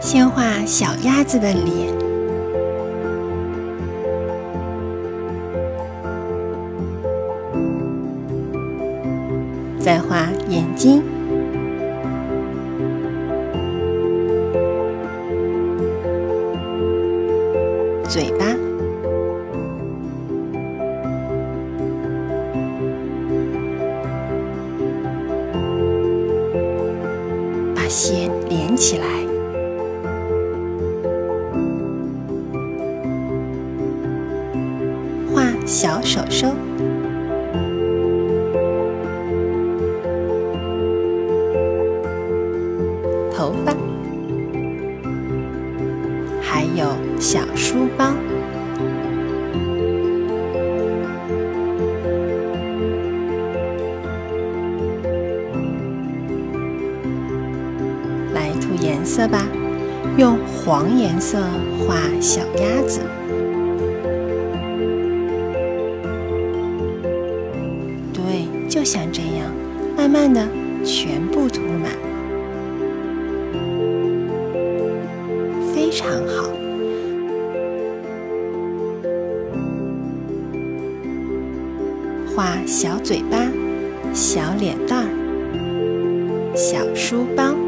先画小鸭子的脸，再画眼睛、嘴巴。把线连起来，小手手、头发，还有小书包。来涂颜色吧，用黄颜色画小鸭子。就像这样，慢慢的全部涂满，非常好。画小嘴巴、小脸蛋儿、小书包。